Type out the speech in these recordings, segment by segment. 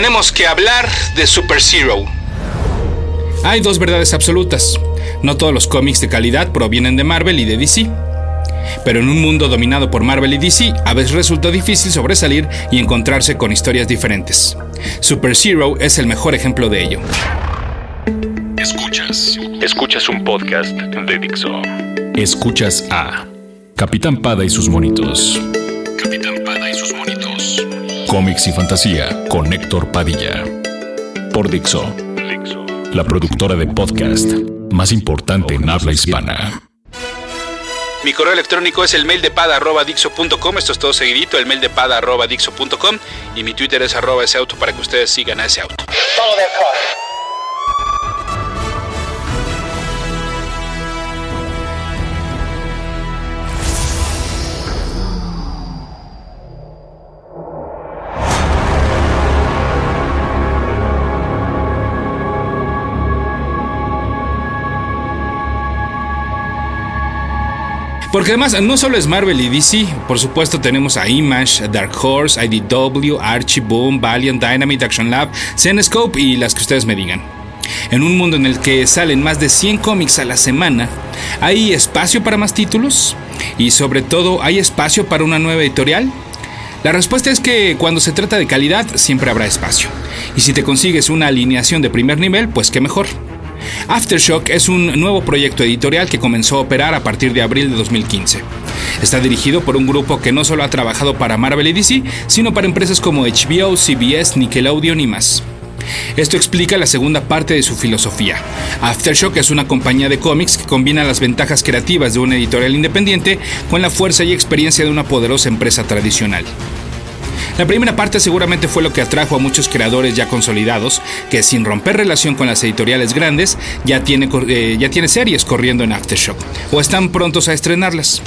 tenemos que hablar de Super Zero. Hay dos verdades absolutas. No todos los cómics de calidad provienen de Marvel y de DC. Pero en un mundo dominado por Marvel y DC, a veces resulta difícil sobresalir y encontrarse con historias diferentes. Super Zero es el mejor ejemplo de ello. Escuchas. Escuchas un podcast de Dixo. Escuchas a Capitán Pada y sus monitos. Capitán Cómics y fantasía con Héctor Padilla. Por Dixo. La productora de podcast más importante en habla hispana. Mi correo electrónico es el mail de esto es todo seguidito, el mail de y mi Twitter es arroba ese auto para que ustedes sigan a ese auto. Porque además no solo es Marvel y DC, por supuesto tenemos a Image, Dark Horse, IDW, Archie, Boom, Valiant, Dynamite, Action Lab, Zenescope y las que ustedes me digan. En un mundo en el que salen más de 100 cómics a la semana, ¿hay espacio para más títulos? Y sobre todo, ¿hay espacio para una nueva editorial? La respuesta es que cuando se trata de calidad siempre habrá espacio. Y si te consigues una alineación de primer nivel, pues qué mejor. Aftershock es un nuevo proyecto editorial que comenzó a operar a partir de abril de 2015. Está dirigido por un grupo que no solo ha trabajado para Marvel y DC, sino para empresas como HBO, CBS, Nickelodeon y más. Esto explica la segunda parte de su filosofía. Aftershock es una compañía de cómics que combina las ventajas creativas de una editorial independiente con la fuerza y experiencia de una poderosa empresa tradicional. La primera parte seguramente fue lo que atrajo a muchos creadores ya consolidados, que sin romper relación con las editoriales grandes, ya tiene, eh, ya tiene series corriendo en Aftershock, o están prontos a estrenarlas.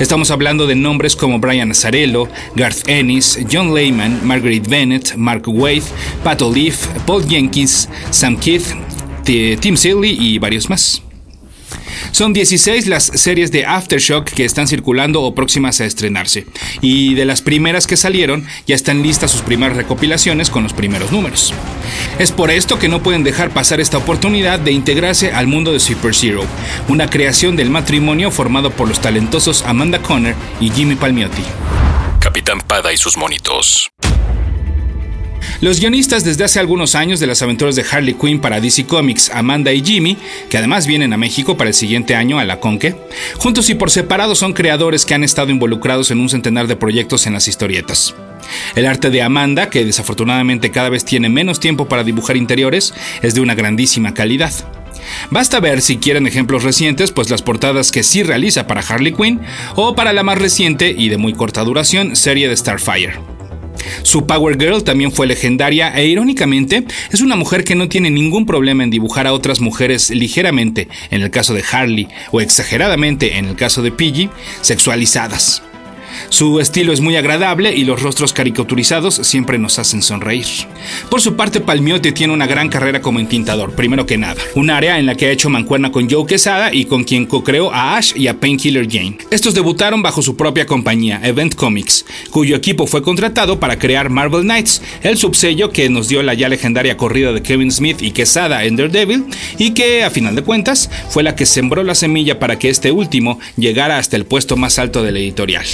Estamos hablando de nombres como Brian Azarello, Garth Ennis, John Lehman, Margaret Bennett, Mark Waid, Pat O'Leaf, Paul Jenkins, Sam Keith, Tim Seeley y varios más. Son 16 las series de Aftershock que están circulando o próximas a estrenarse. Y de las primeras que salieron, ya están listas sus primeras recopilaciones con los primeros números. Es por esto que no pueden dejar pasar esta oportunidad de integrarse al mundo de Super Zero, una creación del matrimonio formado por los talentosos Amanda Conner y Jimmy Palmiotti. Capitán Pada y sus monitos. Los guionistas desde hace algunos años de las aventuras de Harley Quinn para DC Comics, Amanda y Jimmy, que además vienen a México para el siguiente año a la Conque, juntos y por separado son creadores que han estado involucrados en un centenar de proyectos en las historietas. El arte de Amanda, que desafortunadamente cada vez tiene menos tiempo para dibujar interiores, es de una grandísima calidad. Basta ver si quieren ejemplos recientes, pues las portadas que sí realiza para Harley Quinn o para la más reciente y de muy corta duración serie de Starfire. Su Power Girl también fue legendaria e irónicamente es una mujer que no tiene ningún problema en dibujar a otras mujeres ligeramente, en el caso de Harley, o exageradamente en el caso de Piggy, sexualizadas. Su estilo es muy agradable y los rostros caricaturizados siempre nos hacen sonreír. Por su parte, Palmiotti tiene una gran carrera como entintador, primero que nada, un área en la que ha hecho mancuerna con Joe Quesada y con quien co-creó a Ash y a Painkiller Jane. Estos debutaron bajo su propia compañía, Event Comics, cuyo equipo fue contratado para crear Marvel Knights, el subsello que nos dio la ya legendaria corrida de Kevin Smith y Quesada en Daredevil y que, a final de cuentas, fue la que sembró la semilla para que este último llegara hasta el puesto más alto de la editorial.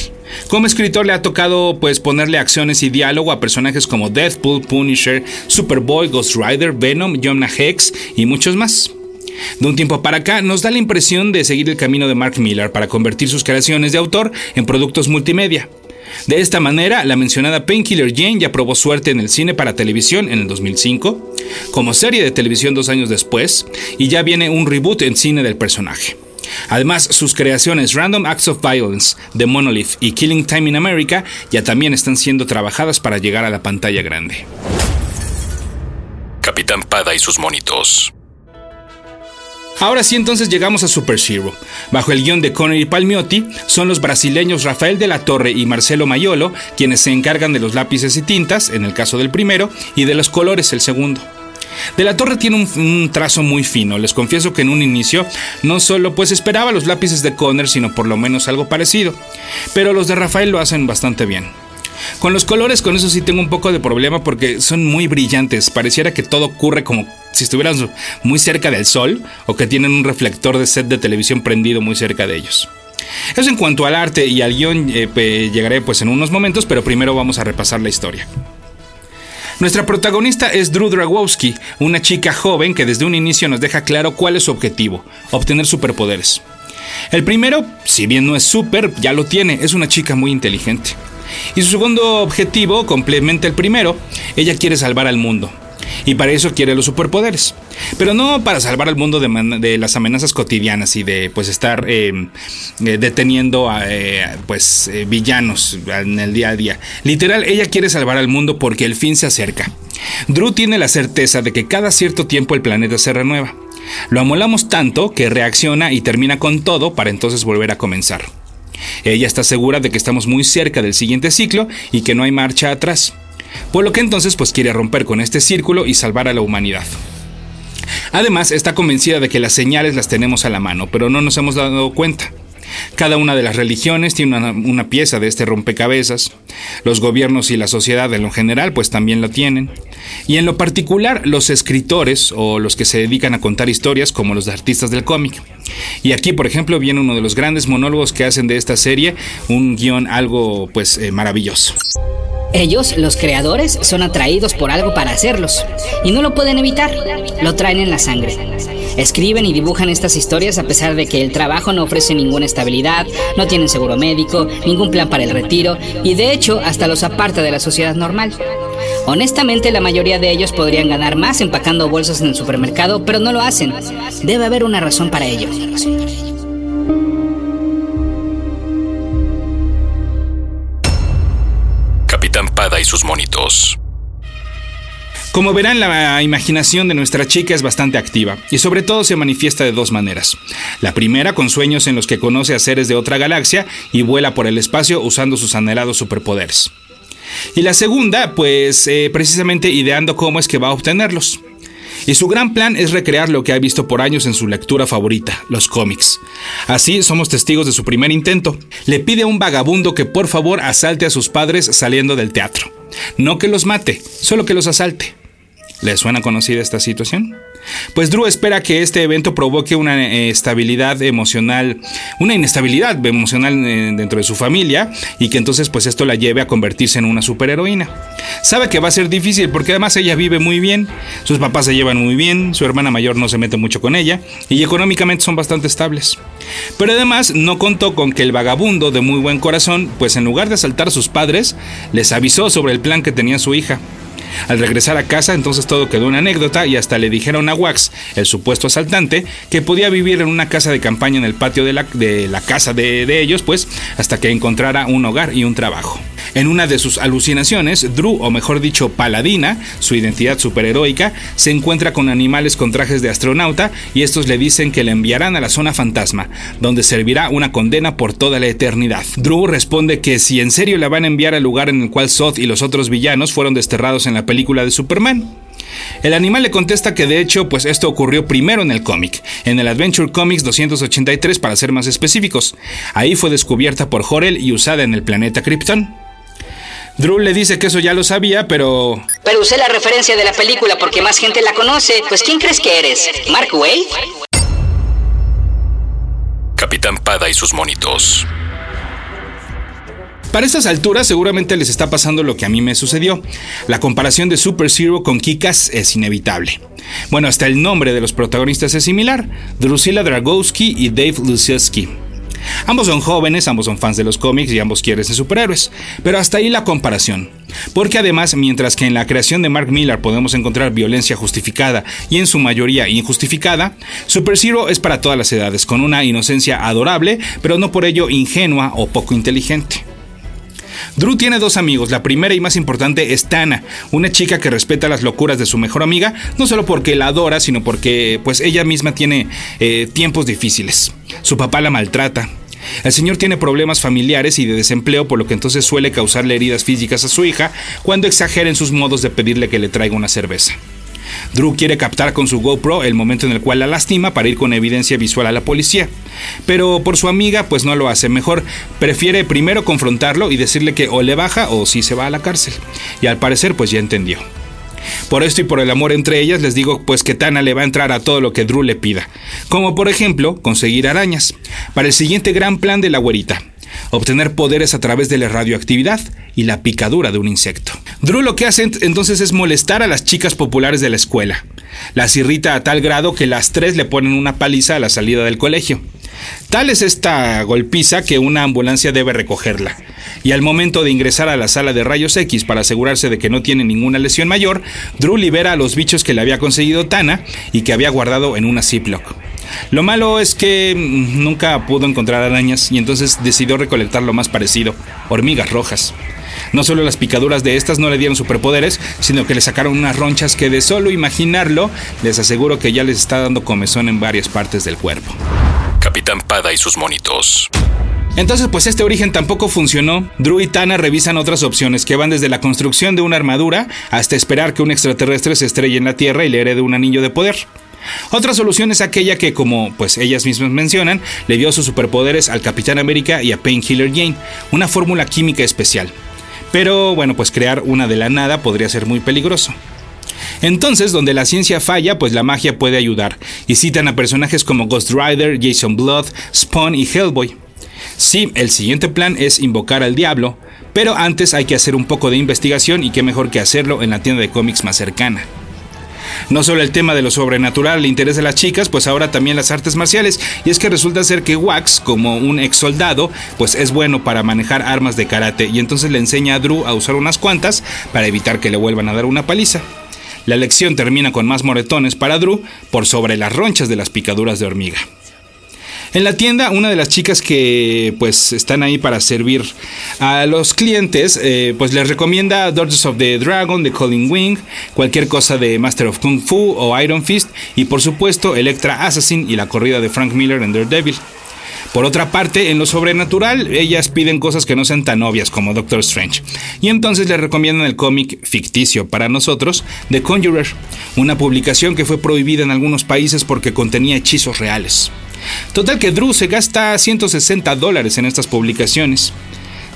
Como escritor le ha tocado pues ponerle acciones y diálogo a personajes como Deathpool, Punisher, Superboy, Ghost Rider, Venom, Jonah Hex y muchos más. De un tiempo para acá nos da la impresión de seguir el camino de Mark Miller para convertir sus creaciones de autor en productos multimedia. De esta manera, la mencionada Painkiller Jane ya probó suerte en el cine para televisión en el 2005, como serie de televisión dos años después, y ya viene un reboot en cine del personaje. Además, sus creaciones Random Acts of Violence, The Monolith y Killing Time in America ya también están siendo trabajadas para llegar a la pantalla grande. Capitán Pada y sus monitos. Ahora sí, entonces llegamos a Super Zero. Bajo el guion de Connery Palmiotti, son los brasileños Rafael de la Torre y Marcelo Mayolo quienes se encargan de los lápices y tintas, en el caso del primero, y de los colores, el segundo. De la Torre tiene un, trazo muy fino. Les confieso que en un inicio no solo pues esperaba los lápices de Conner, sino por lo menos algo parecido. Pero los de Rafael lo hacen bastante bien. Con los colores, con eso sí tengo un poco de problema porque son muy brillantes. Pareciera que todo ocurre como si estuvieran muy cerca del sol o que tienen un reflector de set de televisión prendido muy cerca de ellos. Eso en cuanto al arte y al guion eh, llegaré pues en unos momentos, pero primero vamos a repasar la historia. Nuestra protagonista es Drew Dragowski, una chica joven que desde un inicio nos deja claro cuál es su objetivo, obtener superpoderes. El primero, si bien no es super, ya lo tiene, es una chica muy inteligente. Y su segundo objetivo complementa el primero, ella quiere salvar al mundo. Y para eso quiere los superpoderes. Pero no para salvar al mundo de, las amenazas cotidianas y de pues estar eh, eh, deteniendo a eh, pues villanos en el día a día. Literal, ella quiere salvar al mundo porque el fin se acerca. Drew tiene la certeza de que cada cierto tiempo el planeta se renueva. Lo amolamos tanto que reacciona y termina con todo para entonces volver a comenzar. Ella está segura de que estamos muy cerca del siguiente ciclo y que no hay marcha atrás. Por lo que entonces pues quiere romper con este círculo y salvar a la humanidad. Además, está convencida de que las señales las tenemos a la mano, pero no nos hemos dado cuenta. Cada una de las religiones tiene una, pieza de este rompecabezas. Los gobiernos y la sociedad en lo general pues también la tienen. Y en lo particular los escritores o los que se dedican a contar historias como los artistas del cómic. Y aquí por ejemplo viene uno de los grandes monólogos que hacen de esta serie un guion algo pues eh, maravilloso. Ellos, los creadores, son atraídos por algo para hacerlos y no lo pueden evitar, lo traen en la sangre. Escriben y dibujan estas historias a pesar de que el trabajo no ofrece ninguna estabilidad, no tienen seguro médico, ningún plan para el retiro y de hecho hasta los aparta de la sociedad normal. Honestamente la mayoría de ellos podrían ganar más empacando bolsas en el supermercado, pero no lo hacen. Debe haber una razón para ello. Sus monitos. Como verán, la imaginación de nuestra chica es bastante activa y sobre todo se manifiesta de dos maneras. La primera con sueños en los que conoce a seres de otra galaxia y vuela por el espacio usando sus anhelados superpoderes. Y la segunda, pues eh, precisamente ideando cómo es que va a obtenerlos. Y su gran plan es recrear lo que ha visto por años en su lectura favorita, los cómics. Así somos testigos de su primer intento. Le pide a un vagabundo que por favor asalte a sus padres saliendo del teatro. No que los mate, solo que los asalte. ¿Le suena conocida esta situación? Pues Drew espera que este evento provoque una eh, estabilidad emocional, una inestabilidad emocional eh, dentro de su familia y que entonces pues esto la lleve a convertirse en una superheroína. Sabe que va a ser difícil porque además ella vive muy bien, sus papás se llevan muy bien, su hermana mayor no se mete mucho con ella y económicamente son bastante estables. Pero además no contó con que el vagabundo de muy buen corazón, pues en lugar de asaltar a sus padres, les avisó sobre el plan que tenía su hija. Al regresar a casa, entonces todo quedó una anécdota y hasta le dijeron a Wax, el supuesto asaltante, que podía vivir en una casa de campaña en el patio de la, de la casa de, de ellos, pues, hasta que encontrara un hogar y un trabajo. En una de sus alucinaciones, Drew, o mejor dicho, Paladina, su identidad superheroica, se encuentra con animales con trajes de astronauta y estos le dicen que le enviarán a la zona fantasma, donde servirá una condena por toda la eternidad. Drew responde que si en serio la van a enviar al lugar en el cual Zod y los otros villanos fueron desterrados en la película de Superman. El animal le contesta que de hecho, pues esto ocurrió primero en el cómic, en el Adventure Comics 283 para ser más específicos. Ahí fue descubierta por Jorel y usada en el planeta Krypton. Drew le dice que eso ya lo sabía, pero... Pero usé la referencia de la película porque más gente la conoce. Pues ¿quién crees que eres? ¿Mark Wade? Capitán Pada y sus monitos. Para estas alturas seguramente les está pasando lo que a mí me sucedió. La comparación de Super Zero con Kikas es inevitable. Bueno, hasta el nombre de los protagonistas es similar, Drusilla Dragowski y Dave Lusiewski. Ambos son jóvenes, ambos son fans de los cómics y ambos quieren ser superhéroes, pero hasta ahí la comparación. Porque además, mientras que en la creación de Mark Millar podemos encontrar violencia justificada y en su mayoría injustificada, Super Zero es para todas las edades, con una inocencia adorable, pero no por ello ingenua o poco inteligente. Drew tiene dos amigos, la primera y más importante es Tana, una chica que respeta las locuras de su mejor amiga, no solo porque la adora, sino porque pues ella misma tiene eh, tiempos difíciles. Su papá la maltrata, el señor tiene problemas familiares y de desempleo, por lo que entonces suele causarle heridas físicas a su hija cuando exagera en sus modos de pedirle que le traiga una cerveza. Drew quiere captar con su GoPro el momento en el cual la lastima para ir con evidencia visual a la policía. Pero por su amiga pues no lo hace. Mejor prefiere primero confrontarlo y decirle que o le baja o si se va a la cárcel. Y al parecer pues ya entendió. Por esto y por el amor entre ellas les digo pues que Tana le va a entrar a todo lo que Drew le pida. Como por ejemplo conseguir arañas. Para el siguiente gran plan de la güerita obtener poderes a través de la radioactividad y la picadura de un insecto. Drew lo que hace entonces es molestar a las chicas populares de la escuela. Las irrita a tal grado que las tres le ponen una paliza a la salida del colegio. Tal es esta golpiza que una ambulancia debe recogerla. Y al momento de ingresar a la sala de rayos X para asegurarse de que no tiene ninguna lesión mayor, Drew libera a los bichos que le había conseguido Tana y que había guardado en una Ziploc. Lo malo es que mm, nunca pudo encontrar arañas y entonces decidió recolectar lo más parecido, hormigas rojas. No solo las picaduras de estas no le dieron superpoderes, sino que le sacaron unas ronchas que de solo imaginarlo les aseguro que ya les está dando comezón en varias partes del cuerpo. Capitán Pada y sus monitos. Entonces, pues este origen tampoco funcionó. Drew y Tana revisan otras opciones que van desde la construcción de una armadura hasta esperar que un extraterrestre se estrelle en la Tierra y le herede un anillo de poder. Otra solución es aquella que, como pues ellas mismas mencionan, le dio sus superpoderes al Capitán América y a Painkiller Jane, una fórmula química especial. Pero bueno, pues crear una de la nada podría ser muy peligroso. Entonces, donde la ciencia falla, pues la magia puede ayudar, y citan a personajes como Ghost Rider, Jason Blood, Spawn y Hellboy. Sí, el siguiente plan es invocar al diablo, pero antes hay que hacer un poco de investigación y qué mejor que hacerlo en la tienda de cómics más cercana. No solo el tema de lo sobrenatural le interesa a las chicas, pues ahora también las artes marciales. Y es que resulta ser que Wax, como un ex soldado, pues es bueno para manejar armas de karate. Y entonces le enseña a Drew a usar unas cuantas para evitar que le vuelvan a dar una paliza. La lección termina con más moretones para Drew por sobre las ronchas de las picaduras de hormiga. En la tienda, una de las chicas que pues están ahí para servir a los clientes, eh, pues les recomienda Daughters of the Dragon de Colin Wing, cualquier cosa de Master of Kung Fu o Iron Fist y por supuesto Electra Assassin y la corrida de Frank Miller en Daredevil. Por otra parte, en lo sobrenatural, ellas piden cosas que no sean tan obvias como Doctor Strange. Y entonces les recomiendan el cómic ficticio para nosotros, The Conjurer, una publicación que fue prohibida en algunos países porque contenía hechizos reales. Total que Drew se gasta 160 dólares en estas publicaciones.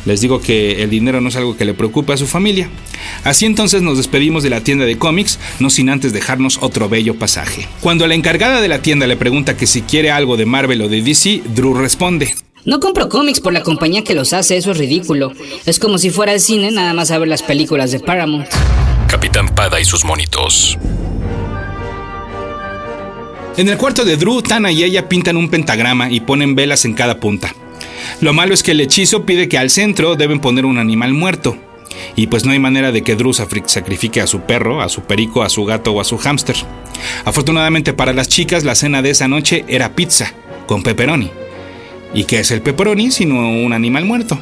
Les digo que el dinero no es algo que le preocupe a su familia. Así entonces nos despedimos de la tienda de cómics, no sin antes dejarnos otro bello pasaje. Cuando la encargada de la tienda le pregunta que si quiere algo de Marvel o de DC, Drew responde. No compro cómics por la compañía que los hace, eso es ridículo. Es como si fuera al cine nada más a ver las películas de Paramount. Capitán Pada y sus monitos. En el cuarto de Drew, Tana y ella pintan un pentagrama y ponen velas en cada punta. Lo malo es que el hechizo pide que al centro deben poner un animal muerto. Y pues no hay manera de que Drew sacrifique a su perro, a su perico, a su gato o a su hámster. Afortunadamente para las chicas, la cena de esa noche era pizza, con pepperoni. ¿Y qué es el pepperoni sino un animal muerto?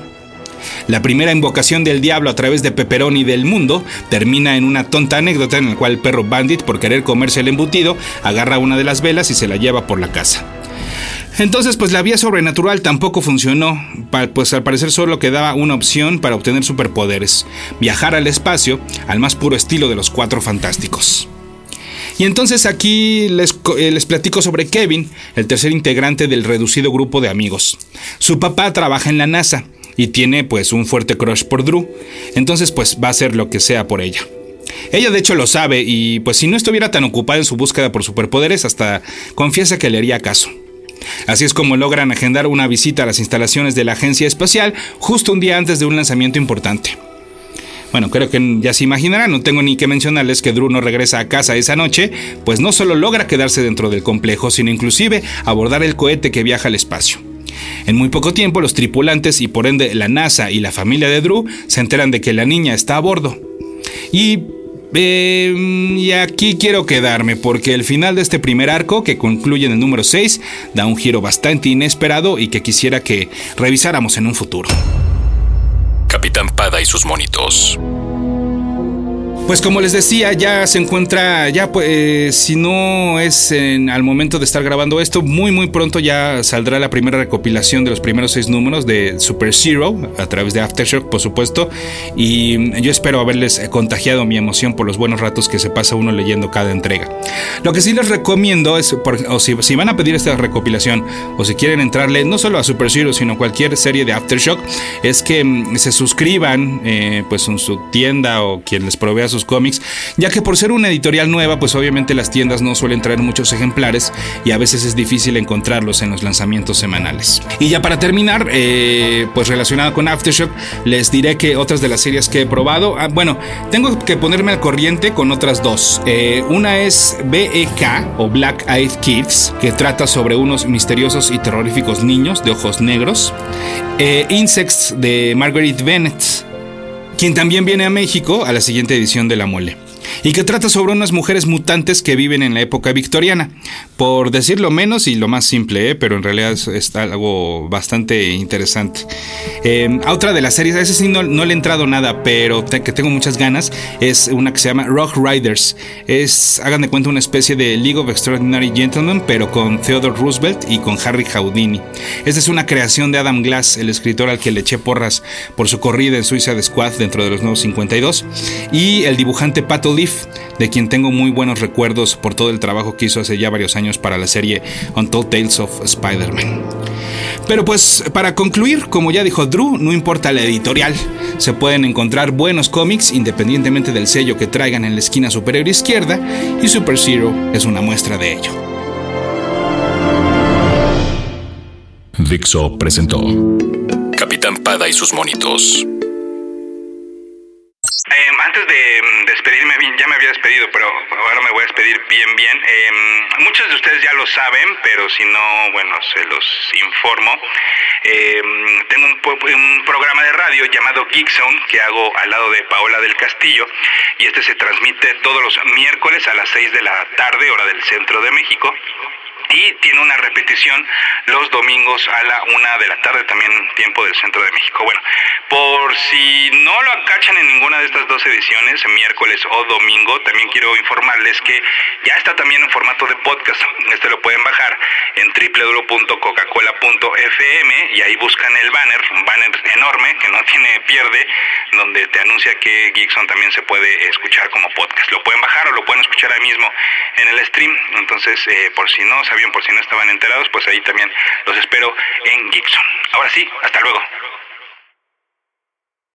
La primera invocación del diablo a través de Pepperoni del mundo termina en una tonta anécdota en la cual el perro Bandit, por querer comerse el embutido, agarra una de las velas y se la lleva por la casa. Entonces, pues la vía sobrenatural tampoco funcionó, pues al parecer solo quedaba una opción para obtener superpoderes, viajar al espacio al más puro estilo de los cuatro fantásticos. Y entonces aquí les, eh, les, platico sobre Kevin, el tercer integrante del reducido grupo de amigos. Su papá trabaja en la NASA y tiene pues un fuerte crush por Drew, entonces pues va a hacer lo que sea por ella. Ella de hecho lo sabe y pues si no estuviera tan ocupada en su búsqueda por superpoderes hasta confiesa que le haría caso. Así es como logran agendar una visita a las instalaciones de la agencia espacial justo un día antes de un lanzamiento importante. Bueno, creo que ya se imaginarán, no tengo ni que mencionarles que Drew no regresa a casa esa noche, pues no solo logra quedarse dentro del complejo, sino inclusive abordar el cohete que viaja al espacio. En muy poco tiempo los tripulantes y por ende la NASA y la familia de Drew se enteran de que la niña está a bordo. Y em, y aquí quiero quedarme porque el final de este primer arco, que concluye en el número 6, da un giro bastante inesperado y que quisiera que revisáramos en un futuro. Capitán Pada y sus monitos. Pues como les decía, ya se encuentra, ya pues, eh, si no es en, al momento de estar grabando esto, muy muy pronto ya saldrá la primera recopilación de los primeros seis números de Super Zero a través de Aftershock, por supuesto. Y yo espero haberles contagiado mi emoción por los buenos ratos que se pasa uno leyendo cada entrega. Lo que sí les recomiendo es, o si, van a pedir esta recopilación o si quieren entrarle no solo a Super Zero, sino cualquier serie de Aftershock, es que mm, se suscriban eh, pues en su tienda o quien les provea sus cómics, ya que por ser una editorial nueva, pues obviamente las tiendas no suelen traer muchos ejemplares y a veces es difícil encontrarlos en los lanzamientos semanales. Y ya para terminar, eh, pues relacionado con Aftershock, les diré que otras de las series que he probado, ah, bueno, tengo que ponerme al corriente con otras dos. Eh, una es BEK o Black Eyed Kids, que trata sobre unos misteriosos y terroríficos niños de ojos negros. Eh, Insects de Margaret Bennett quien también viene a México a la siguiente edición de La Mole y que trata sobre unas mujeres mutantes que viven en la época victoriana. Por decirlo menos y lo más simple, ¿eh? pero en realidad es, algo bastante interesante. Eh, otra de las series, a ese sí no, le he entrado nada, pero que tengo muchas ganas, es una que se llama Rock Riders. Es, hagan de cuenta, una especie de League of Extraordinary Gentlemen, pero con Theodore Roosevelt y con Harry Houdini. Esta es una creación de Adam Glass, el escritor al que le eché porras por su corrida en Suiza de Squad dentro de los nuevos 52, y el dibujante Pato de quien tengo muy buenos recuerdos por todo el trabajo que hizo hace ya varios años para la serie Untold Tales of Spider-Man. Pero pues para concluir, como ya dijo Drew, no importa la editorial, se pueden encontrar buenos cómics independientemente del sello que traigan en la esquina superior izquierda y Super Zero es una muestra de ello. Dixo presentó Capitán Pada y sus monitos antes de ya me había despedido, pero ahora me voy a despedir bien, bien. Em, muchos de ustedes ya lo saben, pero si no, bueno, se los informo. Em, tengo un, un, programa de radio llamado Geek Zone que hago al lado de Paola del Castillo y este se transmite todos los miércoles a las 6 de la tarde, hora del centro de México y tiene una repetición los domingos a la una de la tarde, también tiempo del centro de México. Bueno, por si no lo acachan en ninguna de estas dos ediciones, miércoles o domingo, también quiero informarles que ya está también en formato de podcast. Este lo pueden bajar en www.coca-cola.fm y ahí buscan el banner, un banner enorme que no tiene pierde, donde te anuncia que Geekson también se puede escuchar como podcast. Lo pueden bajar o lo pueden escuchar ahí mismo en el stream. Entonces, eh, por si no sabían, por si no estaban enterados, pues ahí también los espero en Geekson. Ahora sí, hasta luego.